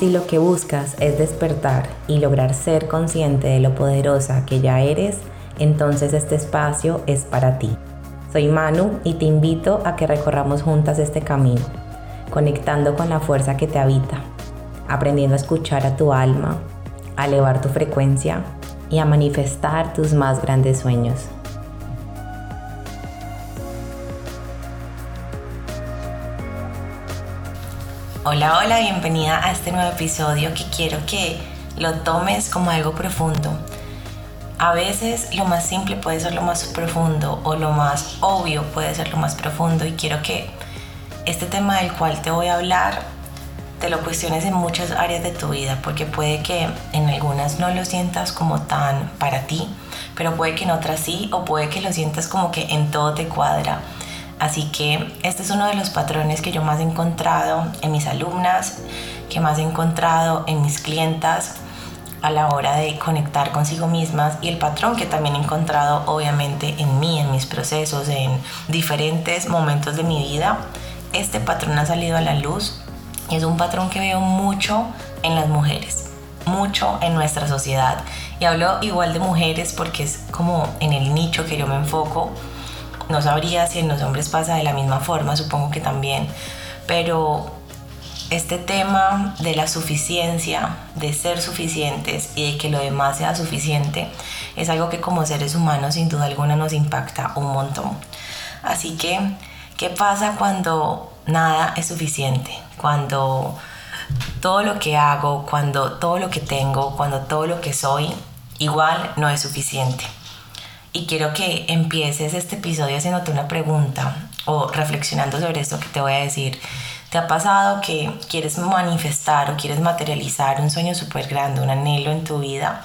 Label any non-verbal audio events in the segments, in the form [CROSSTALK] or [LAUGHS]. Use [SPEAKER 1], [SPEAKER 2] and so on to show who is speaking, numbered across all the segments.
[SPEAKER 1] Si lo que buscas es despertar y lograr ser consciente de lo poderosa que ya eres, entonces este espacio es para ti. Soy Manu y te invito a que recorramos juntas este camino, conectando con la fuerza que te habita, aprendiendo a escuchar a tu alma, a elevar tu frecuencia y a manifestar tus más grandes sueños. Hola, hola, bienvenida a este nuevo episodio que quiero que lo tomes como algo profundo. A veces lo más simple puede ser lo más profundo o lo más obvio puede ser lo más profundo y quiero que este tema del cual te voy a hablar te lo cuestiones en muchas áreas de tu vida porque puede que en algunas no lo sientas como tan para ti, pero puede que en otras sí o puede que lo sientas como que en todo te cuadra. Así que este es uno de los patrones que yo más he encontrado en mis alumnas, que más he encontrado en mis clientas a la hora de conectar consigo mismas y el patrón que también he encontrado obviamente en mí, en mis procesos, en diferentes momentos de mi vida. Este patrón ha salido a la luz y es un patrón que veo mucho en las mujeres, mucho en nuestra sociedad. Y hablo igual de mujeres porque es como en el nicho que yo me enfoco no sabría si en los hombres pasa de la misma forma, supongo que también, pero este tema de la suficiencia, de ser suficientes y de que lo demás sea suficiente, es algo que como seres humanos sin duda alguna nos impacta un montón. Así que, ¿qué pasa cuando nada es suficiente? Cuando todo lo que hago, cuando todo lo que tengo, cuando todo lo que soy, igual no es suficiente y quiero que empieces este episodio haciéndote una pregunta o reflexionando sobre esto que te voy a decir. ¿Te ha pasado que quieres manifestar o quieres materializar un sueño súper grande, un anhelo en tu vida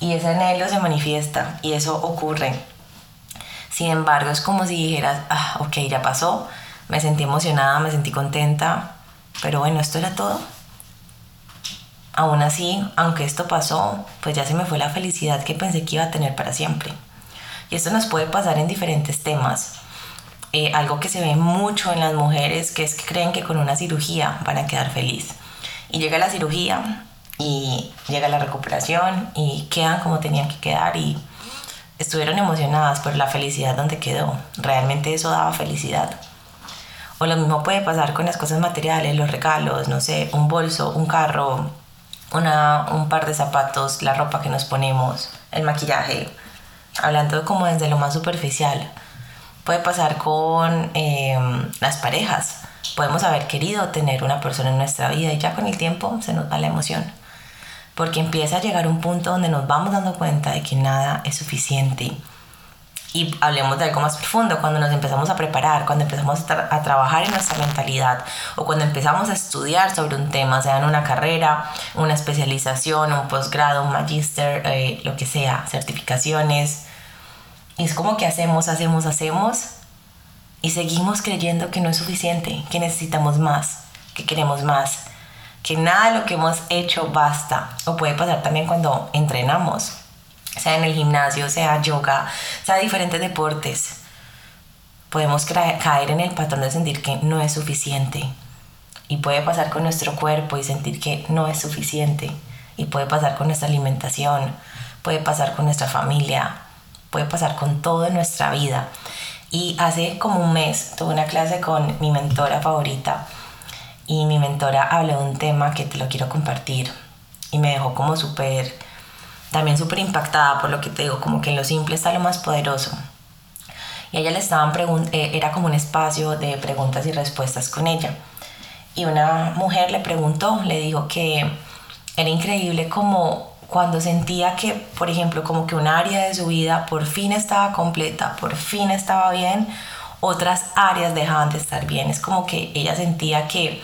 [SPEAKER 1] y ese anhelo se manifiesta y eso ocurre? Sin embargo, es como si dijeras, ah, ok, ya pasó, me sentí emocionada, me sentí contenta, pero bueno, esto era todo. Aún así, aunque esto pasó, pues ya se me fue la felicidad que pensé que iba a tener para siempre. Y esto nos puede pasar en diferentes temas. Eh, algo que se ve mucho en las mujeres, que es que creen que con una cirugía van a quedar feliz. Y llega la cirugía y llega la recuperación y quedan como tenían que quedar y estuvieron emocionadas por la felicidad donde quedó. Realmente eso daba felicidad. O lo mismo puede pasar con las cosas materiales, los regalos, no sé, un bolso, un carro, una, un par de zapatos, la ropa que nos ponemos, el maquillaje, hablando como desde lo más superficial, puede pasar con em, las parejas. Podemos haber querido tener una persona en nuestra vida y ya con el tiempo se nos va la emoción. Porque empieza a llegar un punto donde nos vamos dando cuenta de que nada es suficiente. Y hablemos de algo más profundo, cuando nos empezamos a preparar, cuando empezamos a, trabajar en nuestra mentalidad o cuando empezamos a estudiar sobre un tema, sea en una carrera, una especialización, un posgrado, un magíster, eh, lo que sea, certificaciones, y es como que hacemos, hacemos, hacemos y seguimos creyendo que no es suficiente, que necesitamos más, que queremos más, que nada de lo que hemos hecho basta. O puede pasar también cuando entrenamos, sea en el gimnasio, sea yoga, sea diferentes deportes. Podemos caer en el patrón de sentir que no es suficiente. Y puede pasar con nuestro cuerpo y sentir que no es suficiente. Y puede pasar con nuestra alimentación, puede pasar con nuestra familia, puede pasar con todo en nuestra vida. Y hace como un mes tuve una clase con mi mentora favorita y mi mentora habló de un tema que te lo quiero compartir y me dejó como súper, también súper impactada por lo que te digo, como que en lo simple está lo más poderoso. Y ella le estaban eh, era como un espacio de preguntas y respuestas con ella. Y una mujer le preguntó, le dijo que era increíble como cuando sentía que, por ejemplo, como que un área de su vida por fin estaba completa, por fin estaba bien, otras áreas dejaban de estar bien. Es como que ella sentía que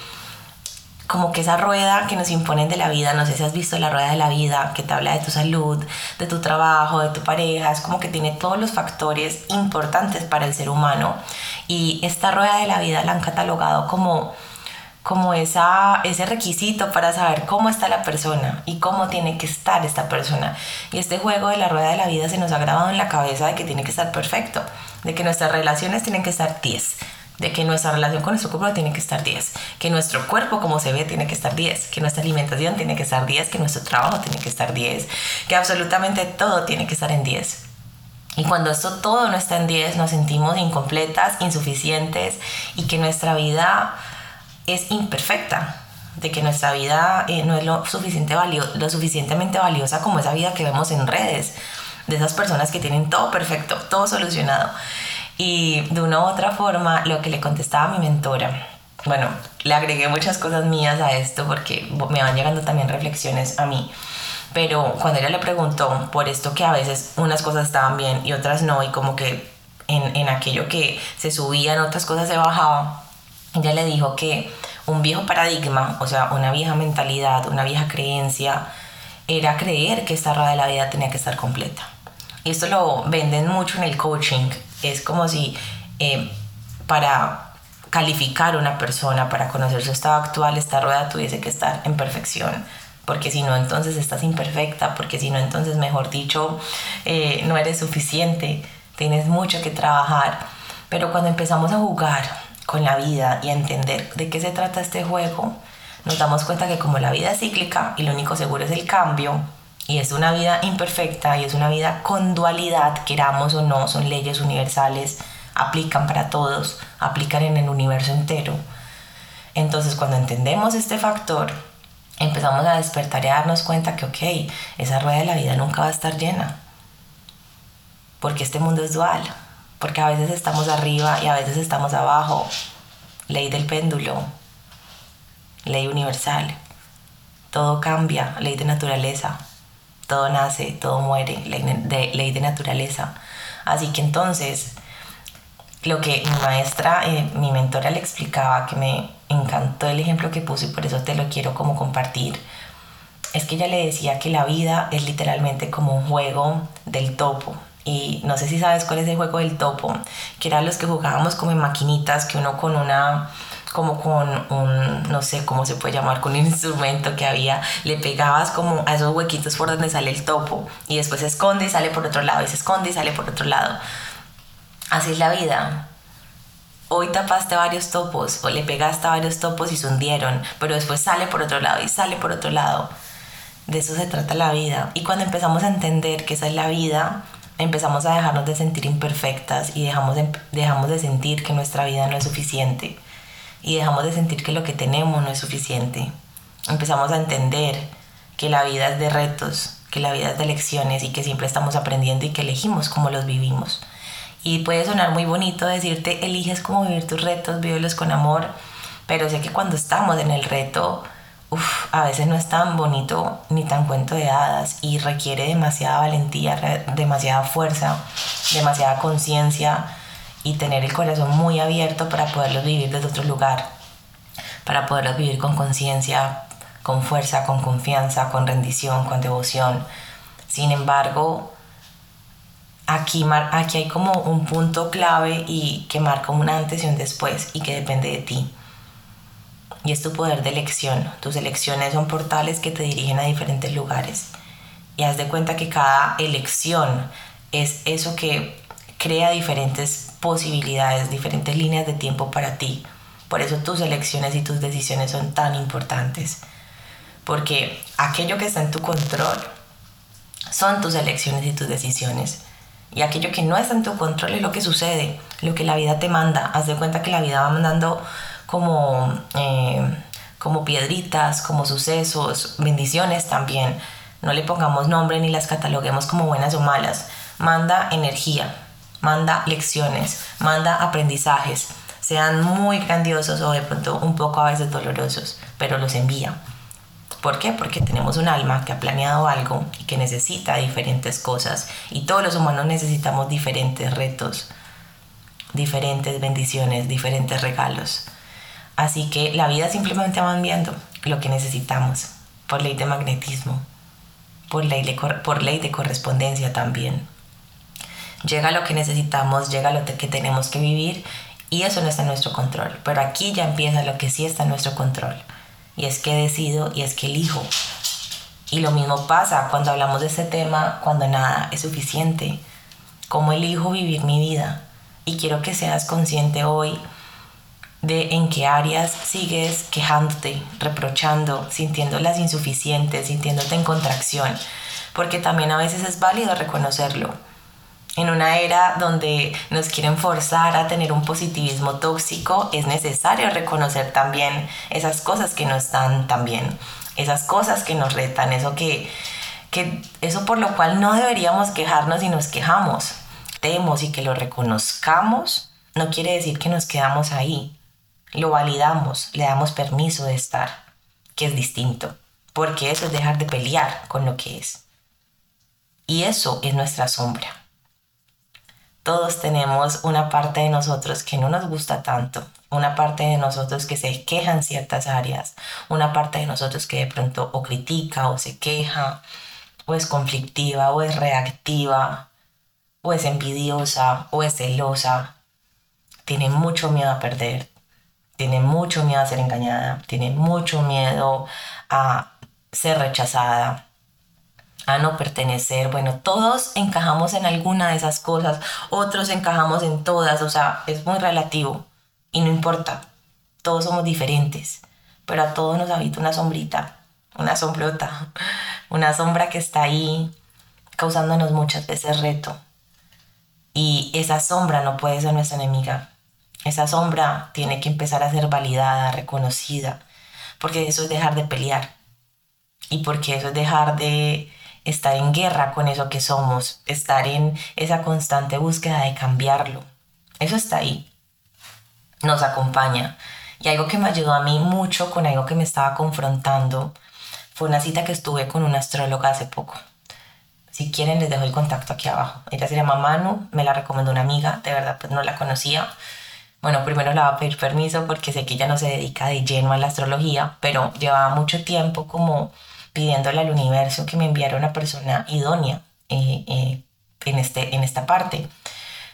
[SPEAKER 1] como que esa rueda que nos imponen de la vida, no sé si has visto la rueda de la vida, que te habla de tu salud, de tu trabajo, de tu pareja, es como que tiene todos los factores importantes para el ser humano Y esta rueda de la vida la han catalogado como como esa, ese requisito para saber cómo está la persona y cómo tiene que estar esta persona. Y este juego de la rueda de la vida se nos ha grabado en la cabeza de que tiene que estar perfecto, de que nuestras relaciones tienen que estar 10, de que nuestra relación con nuestro cuerpo tiene que estar 10, que nuestro cuerpo como se ve tiene que estar 10, que nuestra alimentación tiene que estar 10, que nuestro trabajo tiene que estar 10, que absolutamente todo tiene que estar en 10. Y cuando esto todo no está en 10, nos sentimos incompletas, insuficientes y que nuestra vida es imperfecta, de que nuestra vida eh, no es lo, suficiente lo suficientemente valiosa como esa vida que vemos en redes, de esas personas que tienen todo perfecto, todo solucionado. Y de una u otra forma, lo que le contestaba a mi mentora, bueno, le agregué muchas cosas mías a esto porque me van llegando también reflexiones a mí. Pero cuando ella le preguntó por esto que a veces unas cosas estaban bien y otras no, y como que en, en aquello que se subían, otras cosas se bajaba, ella le dijo que un viejo paradigma, o sea, una vieja mentalidad, una vieja creencia, era creer que esta rueda de la vida tenía que estar completa. Y esto lo venden mucho en el coaching. Es como si eh, para calificar una persona, para conocer su estado actual, esta rueda tuviese que estar en perfección. Porque si no, entonces estás imperfecta, porque si no, entonces, mejor dicho, eh, no eres suficiente, tienes mucho que trabajar. Pero cuando empezamos a jugar con la vida y entender de qué se trata este juego, nos damos cuenta que como la vida es cíclica y lo único seguro es el cambio, y es una vida imperfecta y es una vida con dualidad, queramos o no, son leyes universales, aplican para todos, aplican en el universo entero. Entonces cuando entendemos este factor, empezamos a despertar y a darnos cuenta que, ok, esa rueda de la vida nunca va a estar llena, porque este mundo es dual porque a veces estamos arriba y a veces estamos abajo. Ley del péndulo, ley universal. Todo cambia, ley de naturaleza. Todo nace, todo muere, ley de, ley de naturaleza. Así que entonces, lo que mi maestra, eh, mi mentora le explicaba, que me encantó el ejemplo que puso y por eso te lo quiero como compartir, es que ella le decía que la vida es literalmente como un juego del topo, y no sé si sabes cuál es el juego del topo, que eran los que jugábamos como en maquinitas, que uno con una como con un, no sé cómo se puede llamar, con un instrumento que había, le pegabas como a esos huequitos por donde sale el topo y después se esconde y sale por otro lado y se esconde y sale por otro lado. Así es la vida. Hoy tapaste varios topos o le pegaste a varios topos y se hundieron, pero después sale por otro lado y sale por otro lado. De eso se trata la vida. Y cuando empezamos a entender que esa es la vida, empezamos a dejarnos de sentir imperfectas y dejamos de, dejamos de sentir que nuestra vida no es suficiente y dejamos de sentir que lo que tenemos no es suficiente. Empezamos a entender que la vida es de retos, que la vida es de lecciones y que siempre estamos aprendiendo y que elegimos cómo los vivimos. Y puede sonar muy bonito decirte, eliges cómo vivir tus retos, vívelos con amor, pero sé que cuando estamos en el reto, a veces no es tan bonito ni tan cuento de hadas y requiere demasiada valentía, demasiada fuerza, demasiada conciencia y tener el corazón muy abierto para poderlos vivir desde otro lugar, para poderlos vivir con conciencia, con fuerza, con confianza, con rendición, con devoción. Sin embargo, aquí, aquí hay como un punto clave y que marca un antes y un después y que depende de ti y es tu poder de elección. Tus elecciones son portales que te dirigen a diferentes lugares. Y haz de cuenta que cada elección es eso que crea diferentes posibilidades, diferentes líneas de tiempo para ti. Por eso tus elecciones y tus decisiones son tan importantes. Porque aquello que está en tu control son tus elecciones y tus decisiones. Y aquello que no está en tu control es lo que sucede, lo que la vida te manda. Haz de cuenta que la vida va mandando como, eh, como piedritas, como sucesos, bendiciones también. No le pongamos nombre ni las cataloguemos como buenas o malas. Manda energía, manda lecciones, manda aprendizajes, sean muy grandiosos o de pronto un poco a veces dolorosos, pero los envía. ¿Por qué? Porque tenemos un alma que ha planeado algo y que necesita diferentes cosas y todos los humanos necesitamos diferentes retos, diferentes bendiciones, diferentes regalos. Así que la vida simplemente va enviando lo que necesitamos por ley de magnetismo, por ley de, por ley de correspondencia también. Llega lo que necesitamos, llega lo que tenemos que vivir Y eso no está en nuestro control. Pero aquí ya empieza lo que sí está en nuestro control. Y es que decido y es que elijo. Y lo mismo pasa cuando hablamos de este tema, cuando nada es suficiente. ¿Cómo elijo vivir mi vida? Y quiero que seas consciente hoy de en qué áreas sigues quejándote, reprochando, sintiéndolas insuficientes, sintiéndote en contracción, porque también a veces es válido reconocerlo. En una era donde nos quieren forzar a tener un positivismo tóxico, es necesario reconocer también esas cosas que no están tan bien, esas cosas que nos retan, eso que, que eso por lo cual no deberíamos quejarnos y nos quejamos. Temos y que lo reconozcamos no quiere decir que nos quedamos ahí lo validamos, le damos permiso de estar, que es distinto, porque eso es dejar de pelear con lo que es. Y eso es nuestra sombra. Todos tenemos una parte de nosotros que no nos gusta tanto, una parte de nosotros que se queja en ciertas áreas, una parte de nosotros que de pronto o critica o se queja, o es conflictiva, o es reactiva, o es envidiosa, o es celosa, tiene mucho miedo a perder, tiene mucho miedo a ser engañada, tiene mucho miedo a ser rechazada, a no pertenecer. Bueno, todos encajamos en alguna de esas cosas, otros encajamos en todas, o sea, es muy relativo y no importa, todos somos diferentes, pero a todos nos habita una sombrita, una sombrota, [LAUGHS] una sombra que está ahí causándonos muchas veces reto. Y esa sombra no puede ser nuestra enemiga, esa sombra tiene que empezar a ser validada, reconocida, porque eso es dejar de pelear y porque eso es dejar de estar en guerra con eso que somos, estar en esa constante búsqueda de cambiarlo. Eso está ahí, nos acompaña. Y algo que me ayudó a mí mucho con algo que me estaba confrontando fue una cita que estuve con una astróloga hace poco. Si quieren les dejo el contacto aquí abajo. Ella se llama Manu, me la recomendó una amiga, de verdad pues no la conocía bueno, primero le va a pedir permiso porque sé que ella no se dedica de lleno a la astrología, pero llevaba mucho tiempo como pidiéndole al universo que me enviara una persona idónea eh, eh, en, este, en esta parte.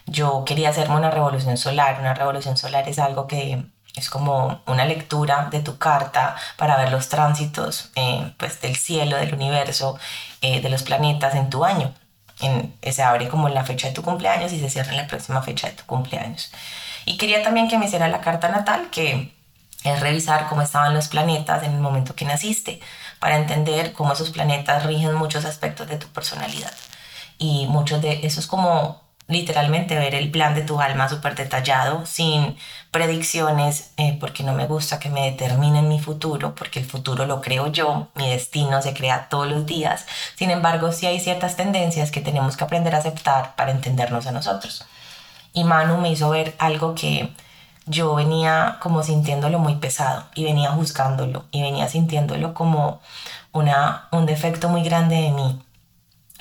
[SPEAKER 1] Yo quería hacerme una revolución solar. Una revolución solar es algo que es como una lectura de tu carta para ver los tránsitos eh, pues del cielo, del universo, de los planetas en tu año. En, se abre como en la fecha de tu cumpleaños y se cierra en la próxima fecha de tu cumpleaños. Y quería también que me hiciera la carta natal, que es revisar cómo estaban los planetas en el momento que naciste, para entender cómo esos planetas rigen muchos aspectos de tu personalidad. Y muchos de eso es como literalmente ver el plan de tu alma súper detallado, sin predicciones, eh, porque no me gusta que me determinen mi futuro, porque el futuro lo creo yo, mi destino se crea todos los días. Sin embargo, sí hay ciertas tendencias que tenemos que aprender a aceptar para entendernos a nosotros. Y Manu me hizo ver algo que yo venía como sintiéndolo muy pesado y venía juzgándolo y venía sintiéndolo como una, un defecto muy grande de mí.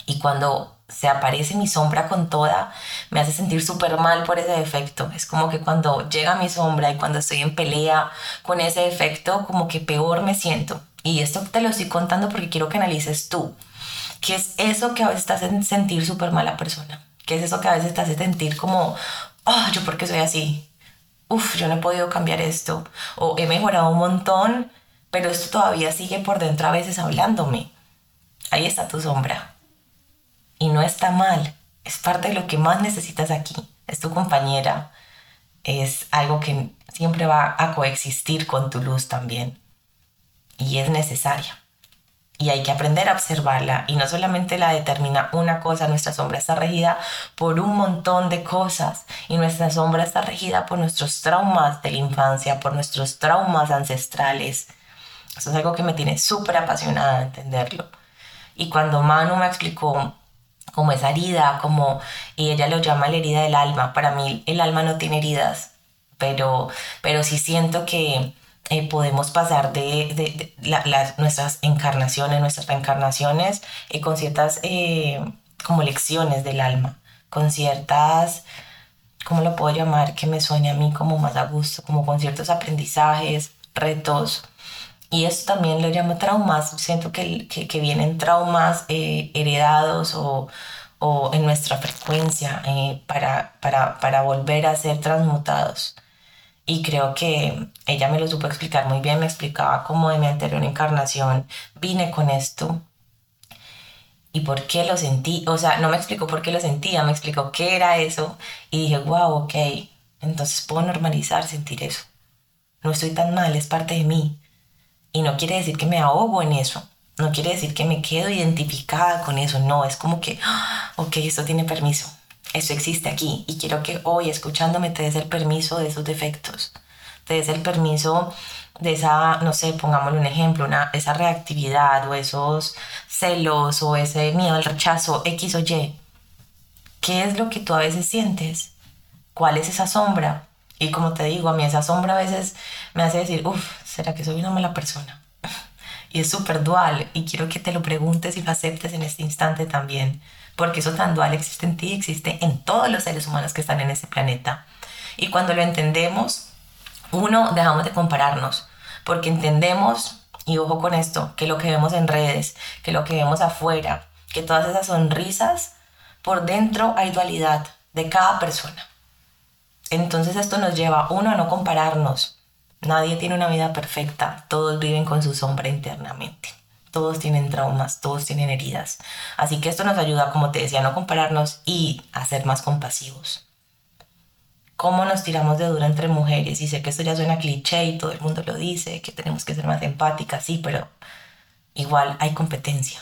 [SPEAKER 1] Y cuando se aparece mi sombra con toda, me hace sentir súper mal por ese defecto. Es como que cuando llega mi sombra y cuando estoy en pelea con ese defecto, como que peor me siento. Y esto te lo estoy contando porque quiero que analices tú. ¿Qué es eso que a veces te hace sentir súper mala persona? ¿Qué es eso que a veces te hace sentir como, oh, yo porque soy así? Uf, yo no he podido cambiar esto. O he mejorado un montón, pero esto todavía sigue por dentro a veces hablándome. Ahí está tu sombra. Y no está mal. Es parte de lo que más necesitas aquí. Es tu compañera. Es algo que siempre va a coexistir con tu luz también. Y es necesaria y hay que aprender a observarla y no solamente la determina una cosa, nuestra sombra está regida por un montón de cosas y nuestra sombra está regida por nuestros traumas de la infancia, por nuestros traumas ancestrales. Eso es algo que me tiene súper apasionada entenderlo. Y cuando Manu me explicó cómo esa herida, como y ella lo llama la herida del alma, para mí el alma no tiene heridas, pero, pero sí siento que eh, podemos pasar de, las, nuestras encarnaciones, nuestras reencarnaciones, eh, con ciertas eh, como lecciones del alma, con ciertas, ¿cómo lo puedo llamar? Que me suene a mí como más a gusto, como con ciertos aprendizajes, retos. Y eso también lo llamo traumas. Siento que, que, que vienen traumas heredados o, o en nuestra frecuencia eh, para, para, para volver a ser transmutados. Y creo que ella me lo supo explicar muy bien, me explicaba cómo de mi anterior encarnación vine con esto y por qué lo sentí. O sea, no me explicó por qué lo sentía, me explicó qué era eso y dije, wow, ok, entonces puedo normalizar sentir eso. No estoy tan mal, es parte de mí. Y no quiere decir que me ahogo en eso. No quiere decir que me quedo identificada con eso. No, es como que, ah, ok, esto tiene permiso. Eso existe aquí. Y quiero que hoy, escuchándome, te des el permiso de esos defectos. Te des el permiso de esa, no sé, pongámosle un ejemplo, una, esa reactividad o esos celos o ese miedo al rechazo, X o Y. ¿Qué es lo que tú a veces sientes? ¿Cuál es esa sombra? Y como te digo, a mí esa sombra a veces me hace decir, uff, ¿será que soy una mala persona? [LAUGHS] y es súper dual y quiero que te lo preguntes y lo aceptes en este instante también, porque eso tan dual existe en ti, existe en todos los seres humanos que están en este planeta. Y cuando lo entendemos, uno, dejamos de compararnos, porque entendemos, y ojo con esto, que lo que vemos en redes, que lo que vemos afuera, que todas esas sonrisas, por dentro hay dualidad de cada persona. Entonces esto nos lleva, uno, a no compararnos. Nadie tiene una vida perfecta, todos viven con su sombra internamente. Todos tienen traumas, todos tienen heridas. Así que esto nos ayuda, como te decía, a no compararnos y a ser más compasivos. ¿Cómo nos tiramos de dura entre mujeres? Y sé que esto ya suena cliché y todo el mundo lo dice, que tenemos que ser más empáticas, sí, pero igual hay competencia,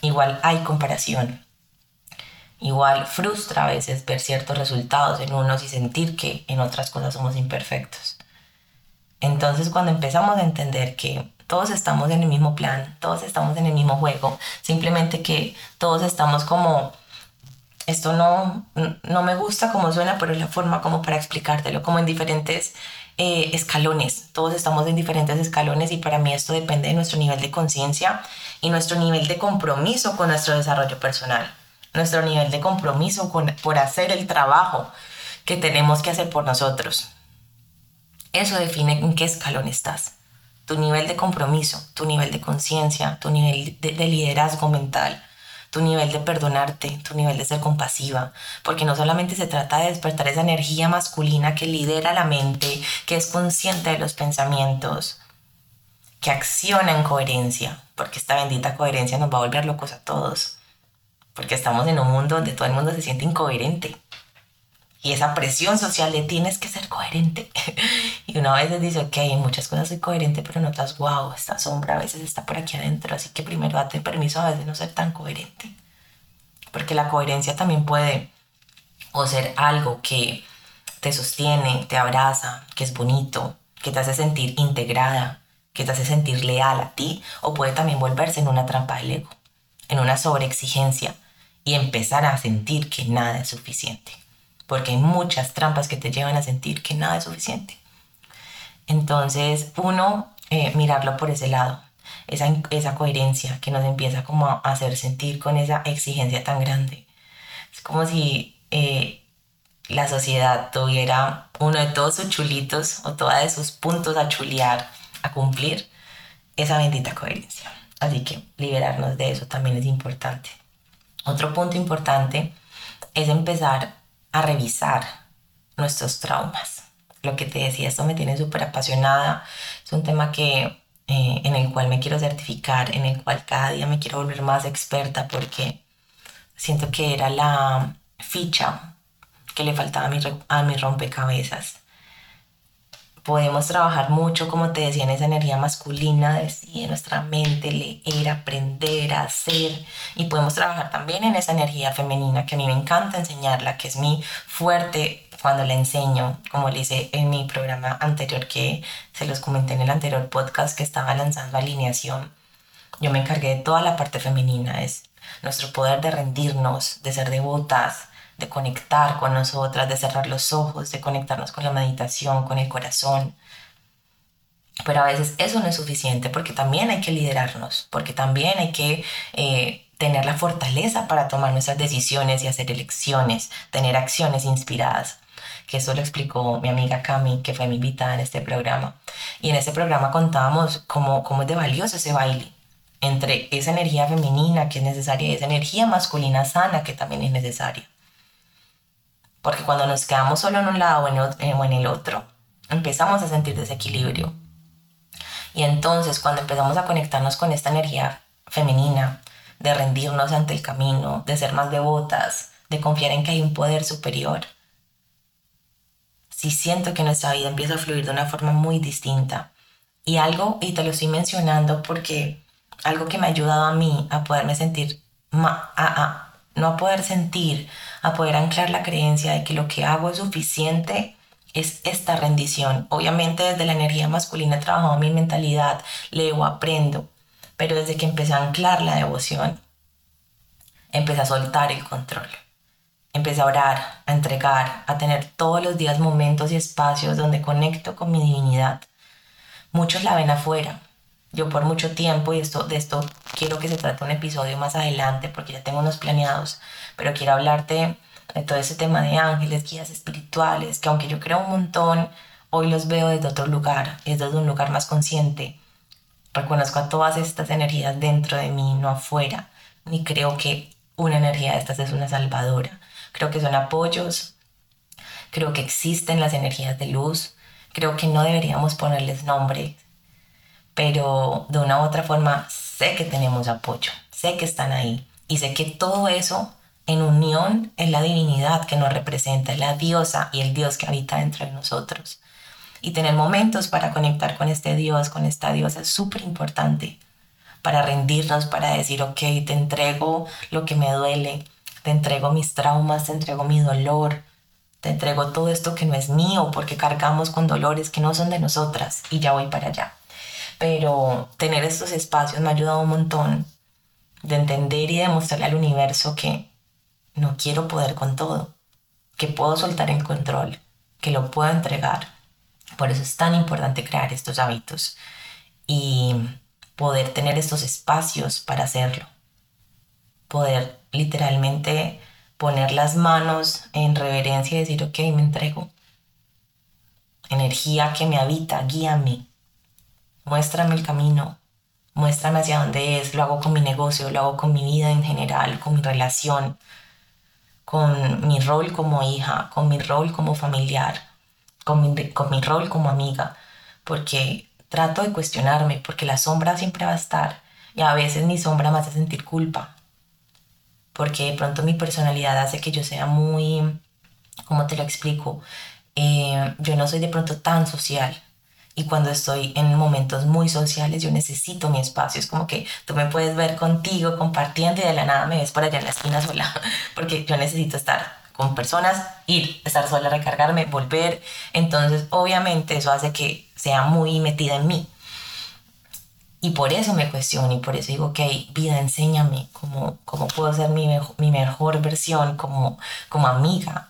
[SPEAKER 1] igual hay comparación, Igual frustra a veces ver ciertos resultados en unos y sentir que en otras cosas somos imperfectos. Entonces cuando empezamos a entender que todos estamos en el mismo plan, todos estamos en el mismo juego, simplemente que todos estamos como, esto no, no me gusta como suena, pero es la forma como para explicártelo, como en diferentes eh, escalones, todos estamos en diferentes escalones y para mí esto depende de nuestro nivel de conciencia y nuestro nivel de compromiso con nuestro desarrollo personal nuestro nivel de compromiso con, por hacer el trabajo que tenemos que hacer por nosotros. Eso define en qué escalón estás. Tu nivel de compromiso, tu nivel de conciencia, tu nivel de, de liderazgo mental, tu nivel de perdonarte, tu nivel de ser compasiva, porque no solamente se trata de despertar esa energía masculina que lidera la mente, que es consciente de los pensamientos, que acciona en coherencia, porque esta bendita coherencia nos va a volver locos a todos porque estamos en un mundo donde todo el mundo se siente incoherente. Y esa presión social de tienes que ser coherente. [LAUGHS] y una vez dice, ok, en muchas cosas soy coherente, pero en otras, wow, esta sombra a veces está por aquí adentro, así que primero date permiso a veces no ser tan coherente. Porque la coherencia también puede o ser algo que te sostiene, te abraza, que es bonito, que te hace sentir integrada, que te hace sentir leal a ti, o puede también volverse en una trampa del ego, en una sobreexigencia y empezar a sentir que nada es suficiente. Porque hay muchas trampas que te llevan a sentir que nada es suficiente. Entonces, uno, eh, mirarlo por ese lado, esa, esa coherencia que nos empieza como a hacer sentir con esa exigencia tan grande. Es como si eh, la sociedad tuviera uno de todos sus chulitos o todos de sus puntos a chulear, a cumplir, esa bendita coherencia. Así que liberarnos de eso también es importante. Otro punto importante es empezar a revisar nuestros traumas. Lo que te decía, esto me tiene súper apasionada. Es un tema que, eh, en el cual me quiero certificar, en el cual cada día me quiero volver más experta porque siento que era la ficha que le faltaba a mi, a mi rompecabezas podemos trabajar mucho, como te decía, en esa energía masculina de, sí, nuestra mente, leer, aprender, hacer. Y podemos trabajar también en esa energía femenina que a mí me encanta enseñarla, que es mi fuerte cuando la enseño, como le hice en mi programa anterior que se los comenté en el anterior podcast que estaba lanzando alineación. Yo me encargué de toda la parte femenina, es nuestro poder de rendirnos, de ser devotas, de conectar con nosotras, de cerrar los ojos, de conectarnos con la meditación, con el corazón. Pero a veces eso no es suficiente porque también hay que liderarnos, porque también hay que eh, tener la fortaleza para tomar nuestras decisiones y hacer elecciones, tener acciones inspiradas que eso lo explicó mi amiga Cami, que fue mi invitada en este programa. Y en ese programa contábamos cómo, cómo es de valioso ese baile, entre esa energía femenina que es necesaria y esa energía masculina sana que también es necesaria. Porque cuando nos quedamos solo en un lado o en el otro, empezamos a sentir desequilibrio. Y entonces cuando empezamos a conectarnos con esta energía femenina, de rendirnos ante el camino, de ser más devotas, de confiar en que hay un poder superior, sí siento que nuestra vida empieza a fluir de una forma muy distinta. Y algo, y te lo estoy mencionando porque algo que me ha ayudado a mí a poderme sentir, a, no a poder sentir, a poder anclar la creencia de que lo que hago es suficiente, es esta rendición. Obviamente desde la energía masculina he trabajado mi mentalidad, leo, aprendo, pero desde que empecé a anclar la devoción, empecé a soltar el control. Empecé a orar, a entregar, a tener todos los días momentos y espacios donde conecto con mi divinidad. Muchos la ven afuera, yo por mucho tiempo, y esto, de esto quiero que se trate un episodio más adelante porque ya tengo unos planeados, pero quiero hablarte de todo ese tema de ángeles, guías espirituales, que aunque yo creo un montón, hoy los veo desde otro lugar, es desde un lugar más consciente. Reconozco a todas estas energías dentro de mí, no afuera, ni creo que una energía de estas es una salvadora. Creo que son apoyos, creo que existen las energías de luz, creo que no deberíamos ponerles nombre, pero de una u otra forma sé que tenemos apoyo, sé que están ahí y sé que todo eso en unión es la divinidad que nos representa, es la diosa y el Dios que habita dentro de nosotros. Y tener momentos para conectar con este Dios, con esta diosa, es súper importante para rendirnos, para decir, ok, te entrego lo que me duele, te entrego mis traumas, te entrego mi dolor, te entrego todo esto que no es mío, porque cargamos con dolores que no son de nosotras y ya voy para allá pero tener estos espacios me ha ayudado un montón de entender y demostrarle al universo que no quiero poder con todo, que puedo soltar el control, que lo puedo entregar. Por eso es tan importante crear estos hábitos y poder tener estos espacios para hacerlo. Poder literalmente poner las manos en reverencia y decir, ok, me entrego. Energía que me habita, guíame, muéstrame el camino, muéstrame hacia dónde es, lo hago con mi negocio, lo hago con mi vida en general, con mi relación, con mi rol como hija, con mi rol como familiar, con mi, con mi rol como amiga, porque trato de cuestionarme, porque la sombra siempre va a estar y a veces mi sombra me hace sentir culpa, porque de pronto mi personalidad hace que yo sea muy, ¿cómo te lo explico? Eh, yo no soy de pronto tan social, y cuando estoy en momentos muy sociales yo necesito mi espacio. Es como que tú me puedes ver contigo compartiendo y de la nada me ves por allá en la esquina sola, [LAUGHS] porque yo necesito estar con personas, ir, estar sola, recargarme, volver. Entonces obviamente eso hace que sea muy metida en mí. Y por eso me cuestiono y por eso digo, ok, vida, enséñame cómo, cómo puedo ser mi, mi mejor versión como, como amiga,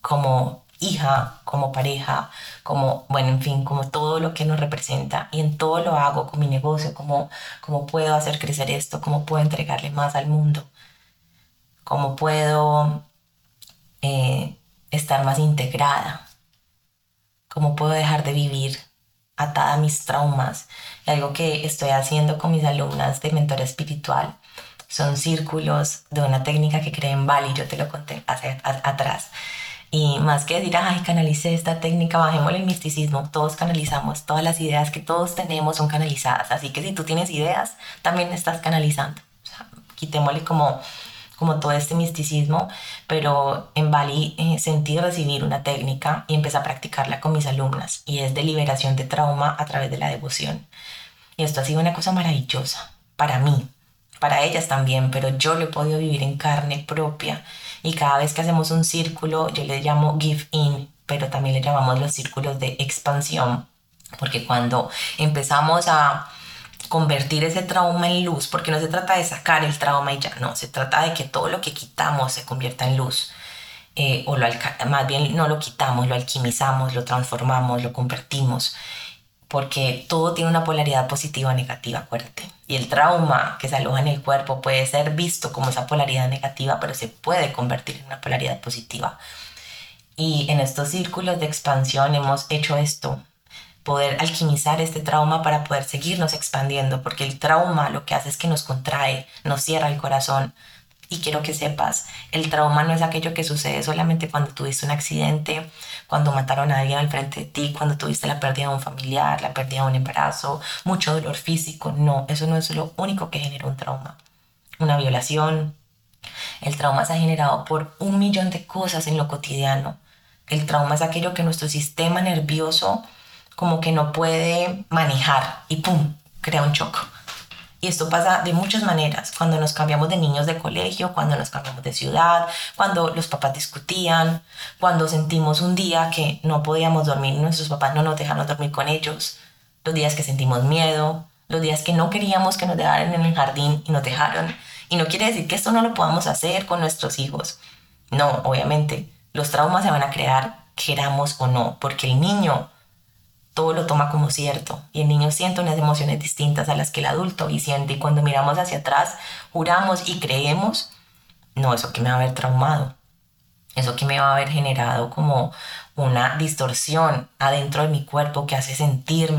[SPEAKER 1] como hija, como pareja, como, bueno, en fin, como todo lo que nos representa y en todo lo hago con mi negocio, como, cómo puedo hacer crecer esto, cómo puedo entregarle más al mundo, cómo puedo eh, estar más integrada, cómo puedo dejar de vivir atada a mis traumas. Y algo que estoy haciendo con mis alumnas de mentora espiritual son círculos de una técnica que creé en Bali, yo te lo conté hace, atrás y más que decir, ay, canalicé esta técnica, bajémosle el misticismo, todos canalizamos, todas las ideas que todos tenemos son canalizadas. Así que si tú tienes ideas, también estás canalizando. O sea, quitémosle como, como todo este misticismo, pero en Bali eh, sentí recibir una técnica y empecé a practicarla con mis alumnas y es de liberación de trauma a través de la devoción. Y esto ha sido una cosa maravillosa para mí, para ellas también, pero yo lo he podido vivir en carne propia y cada vez que hacemos un círculo, yo le llamo give in, pero también le llamamos los círculos de expansión, porque cuando empezamos a convertir ese trauma en luz, porque no se trata de sacar el trauma y ya, no, se trata de que todo lo que quitamos se convierta en luz. Eh, o lo más bien no lo quitamos, lo alquimizamos, lo transformamos, lo convertimos porque todo tiene una polaridad positiva o negativa, acuérdate. Y el trauma que se aloja en el cuerpo puede ser visto como esa polaridad negativa, pero se puede convertir en una polaridad positiva. Y en estos círculos de expansión hemos hecho esto. poder alquimizar este trauma para poder seguirnos expandiendo, porque el trauma lo que hace es que nos contrae, nos cierra el corazón. Y quiero que sepas, el trauma no es aquello que sucede solamente cuando tuviste un accidente, cuando mataron a alguien al frente de ti, cuando tuviste la pérdida de un familiar, la pérdida de un embarazo, mucho dolor físico. No, eso no es lo único que genera un trauma. Una violación. El trauma se ha generado por un millón de cosas en lo cotidiano. El trauma es aquello que nuestro sistema nervioso como que no puede manejar y ¡pum! crea un choque. Y esto pasa de muchas maneras, cuando nos cambiamos de niños de colegio, cuando nos cambiamos de ciudad, cuando los papás discutían, cuando sentimos un día que no podíamos dormir, nuestros papás no nos dejaron dormir con ellos, los días que sentimos miedo, los días que no queríamos que nos dejaran en el jardín y nos dejaron. Y no quiere decir que esto no lo podamos hacer con nuestros hijos. No, obviamente, los traumas se van a crear, queramos o no, porque el niño todo lo toma como cierto. Y el niño siente unas emociones distintas a las que el adulto y siente y cuando miramos hacia atrás juramos y creemos, no, eso que me va a haber traumado, eso que me va a haber generado como una distorsión adentro de mi cuerpo que hace sentir,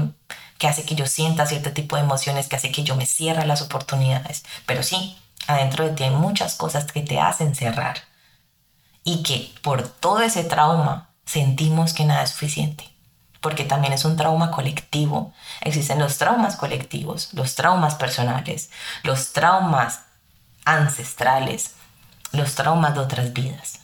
[SPEAKER 1] que hace que yo sienta cierto tipo de emociones, que hace que yo me cierre las oportunidades. Pero sí, adentro de ti hay muchas cosas que te hacen cerrar. Y que por todo ese trauma sentimos que nada es suficiente porque también es un trauma colectivo. Existen los traumas colectivos, los traumas personales, los traumas ancestrales, los traumas de otras vidas.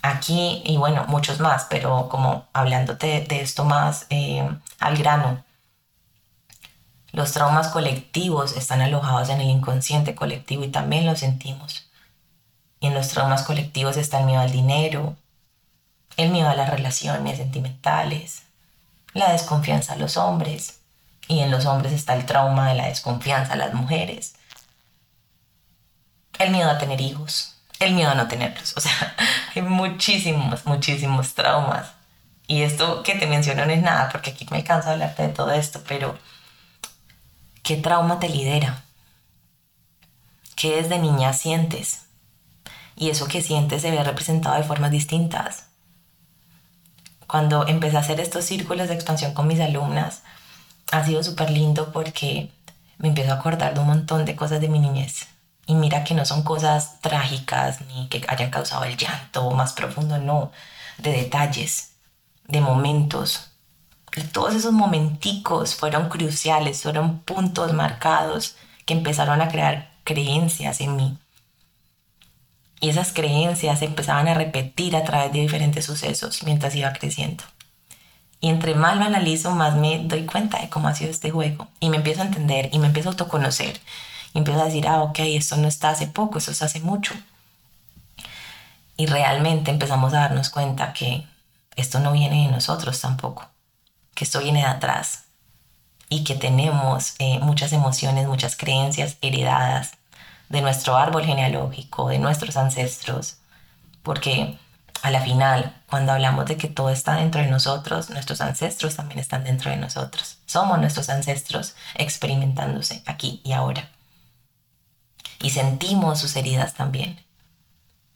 [SPEAKER 1] Aquí, y bueno, muchos más, pero como hablándote de esto más eh, al grano, los traumas colectivos están alojados en el inconsciente colectivo y también lo sentimos. Y en los traumas colectivos está el miedo al dinero, el miedo a las relaciones sentimentales, la desconfianza a los hombres, y en los hombres está el trauma de la desconfianza a las mujeres, el miedo a tener hijos, el miedo a no tenerlos, o sea, [LAUGHS] hay muchísimos, muchísimos traumas. Y esto que te menciono no es nada, porque aquí me canso de hablarte de todo esto, pero ¿qué trauma te lidera? ¿Qué desde niña sientes? Y eso que sientes se ve representado de formas distintas cuando empecé a hacer estos círculos de expansión con mis alumnas, ha sido súper lindo porque me empiezo a acordar de un montón de cosas de mi niñez. Y mira que no son cosas trágicas ni que hayan causado el llanto más profundo, no, de detalles, de momentos. Y todos esos momenticos fueron cruciales, fueron puntos marcados que empezaron a crear creencias en mí. Y esas creencias empezaban a repetir a través de diferentes sucesos mientras iba creciendo. Y entre más lo analizo, más me doy cuenta de cómo ha sido este juego. Y me empiezo a entender y me empiezo a autoconocer. Y empiezo a decir, ah, ok, esto no está hace poco, esto está hace mucho. Y realmente empezamos a darnos cuenta que esto no viene de nosotros tampoco, que esto viene de atrás. Y que tenemos eh, muchas emociones, muchas creencias heredadas de nuestro árbol genealógico, de nuestros ancestros, porque a la final, cuando hablamos de que todo está dentro de nosotros, nuestros ancestros también están dentro de nosotros. Somos nuestros ancestros experimentándose aquí y ahora. Y sentimos sus heridas también.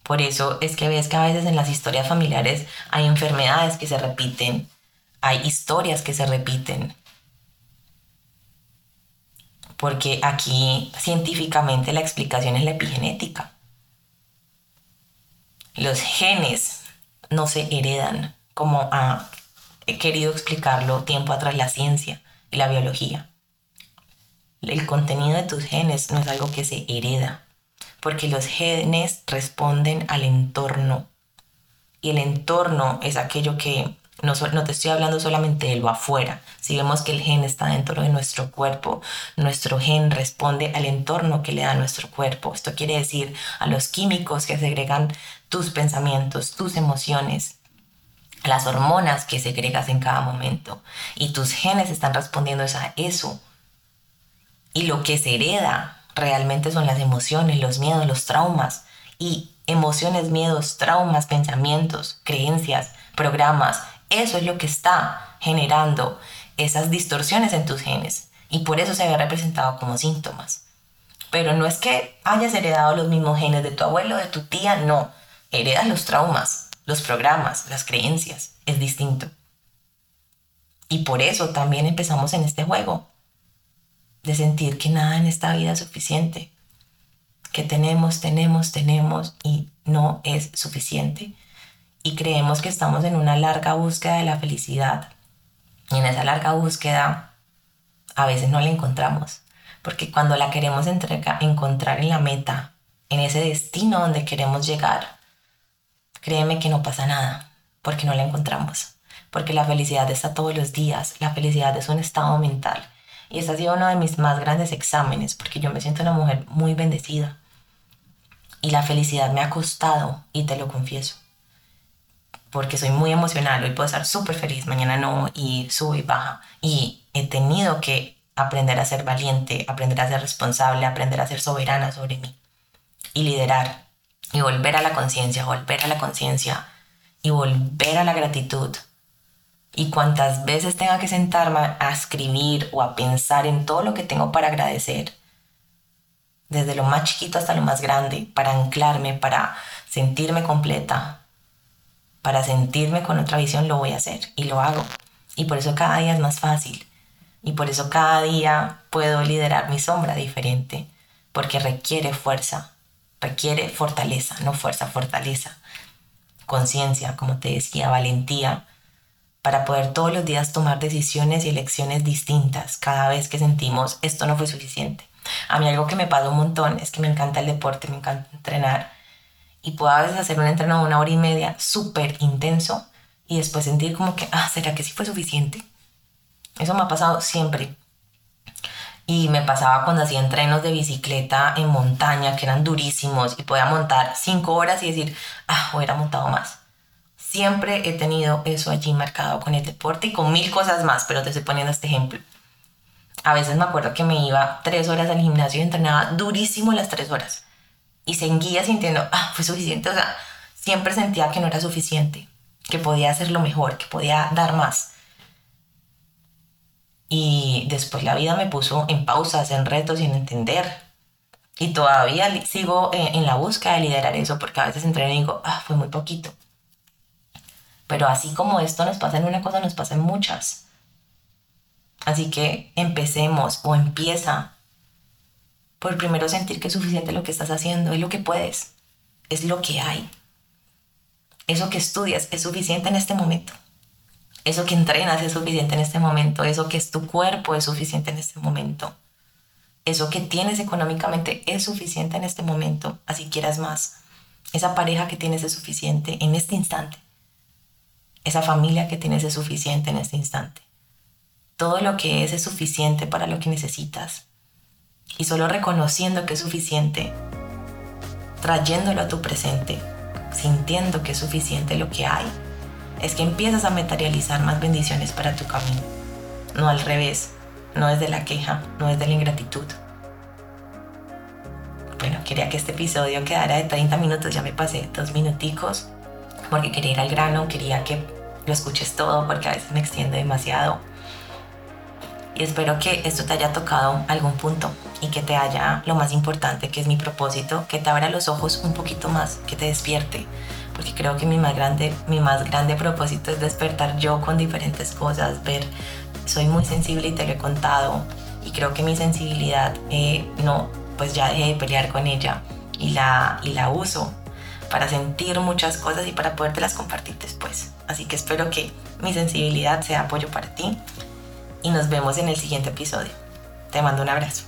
[SPEAKER 1] Por eso es que ves que a veces en las historias familiares hay enfermedades que se repiten, hay historias que se repiten, porque aquí científicamente la explicación es la epigenética. Los genes no se heredan como ha querido explicarlo tiempo atrás la ciencia y la biología. El contenido de tus genes no es algo que se hereda, porque los genes responden al entorno. Y el entorno es aquello que no, te estoy hablando solamente de lo afuera. Si vemos que el gen está dentro de nuestro cuerpo, nuestro gen responde al entorno que le da nuestro cuerpo. Esto quiere decir a los químicos que segregan tus pensamientos, tus emociones, las hormonas que segregas en cada momento. Y tus genes están respondiendo a eso. Y lo que se hereda realmente son las emociones, los miedos, los traumas. Y emociones, miedos, traumas, pensamientos, creencias, programas, eso es lo que está generando esas distorsiones en tus genes y por eso se ve representado como síntomas. Pero no es que hayas heredado los mismos genes de tu abuelo, de tu tía, no. Heredas los traumas, los programas, las creencias. Es distinto. Y por eso también empezamos en este juego, de sentir que nada en esta vida es suficiente, que tenemos, tenemos, tenemos y no es suficiente. Y creemos que estamos en una larga búsqueda de la felicidad. Y en esa larga búsqueda a veces no la encontramos. Porque cuando la queremos encontrar en la meta, en ese destino donde queremos llegar, créeme que no pasa nada, porque no la encontramos. Porque la felicidad está todos los días, la felicidad es un estado mental. Y ese ha sido uno de mis más grandes exámenes, porque yo me siento una mujer muy bendecida. Y la felicidad me ha costado, y te lo confieso. Porque soy muy emocional, hoy puedo estar súper feliz, mañana no, y sube y baja. Y he tenido que aprender a ser valiente, aprender a ser responsable, aprender a ser soberana sobre mí y liderar y volver a la conciencia, volver a la conciencia y volver a la gratitud. Y cuantas veces tenga que sentarme a escribir o a pensar en todo lo que tengo para agradecer, desde lo más chiquito hasta lo más grande, para anclarme, para sentirme completa, para sentirme con otra visión, lo voy a hacer y lo hago. Y por eso cada día es más fácil. Y por eso cada día puedo liderar mi sombra diferente, porque requiere fuerza, requiere fortaleza, no fuerza, fortaleza, conciencia, como te decía, valentía, para poder todos los días tomar decisiones y elecciones distintas cada vez que sentimos esto no fue suficiente. A mí algo que me pasa un montón es que me encanta el deporte, me encanta entrenar y puedo a veces hacer un entreno de una hora y media súper intenso y después sentir como que, ah, ¿será que sí fue suficiente? Eso me ha pasado siempre. Y me pasaba cuando hacía entrenos de bicicleta en montaña, que eran durísimos, y podía montar cinco horas y decir, ah, hubiera montado más. Siempre he tenido eso allí marcado con el deporte y con mil cosas más, pero te estoy poniendo este ejemplo. A veces me acuerdo que me iba tres horas al gimnasio y entrenaba durísimo las tres horas. Y seguía sintiendo, ah, fue suficiente. O sea, siempre sentía que no era suficiente, que podía hacerlo mejor, que podía dar más. Y después la vida me puso en pausas, en retos, sin entender. Y todavía sigo en, la búsqueda de liderar eso, porque a veces entreno y digo, ah, fue muy poquito. Pero así como esto nos pasa en una cosa, nos pasa en muchas. Así que empecemos o empieza por primero sentir que es suficiente lo que estás haciendo, es lo que puedes, es lo que hay. Eso que estudias es suficiente en este momento. Eso que entrenas es suficiente en este momento. Eso que es tu cuerpo es suficiente en este momento. Eso que tienes económicamente es suficiente en este momento, así quieras más. Esa pareja que tienes es suficiente en este instante. Esa familia que tienes es suficiente en este instante. Todo lo que es es suficiente para lo que necesitas. Y solo reconociendo que es suficiente, trayéndolo a tu presente, sintiendo que es suficiente lo que hay, es que empiezas a materializar más bendiciones para tu camino. No al revés, no es de la queja, no es de la ingratitud. Bueno, quería que este episodio quedara de 30 minutos, ya me pasé dos minuticos, porque quería ir al grano, quería que lo escuches todo, porque a veces me extiendo demasiado. Espero que esto te haya tocado algún punto y que te haya lo más importante, que es mi propósito, que te abra los ojos un poquito más, que te despierte, porque creo que mi más grande, mi más grande propósito es despertar yo con diferentes cosas, ver, soy muy sensible y te lo he contado, y creo que mi sensibilidad eh, no, pues ya dejé de pelear con ella y la, y la uso para sentir muchas cosas y para podértelas compartir después. Así que espero que mi sensibilidad sea apoyo para ti y nos vemos en el siguiente episodio. Te mando un abrazo.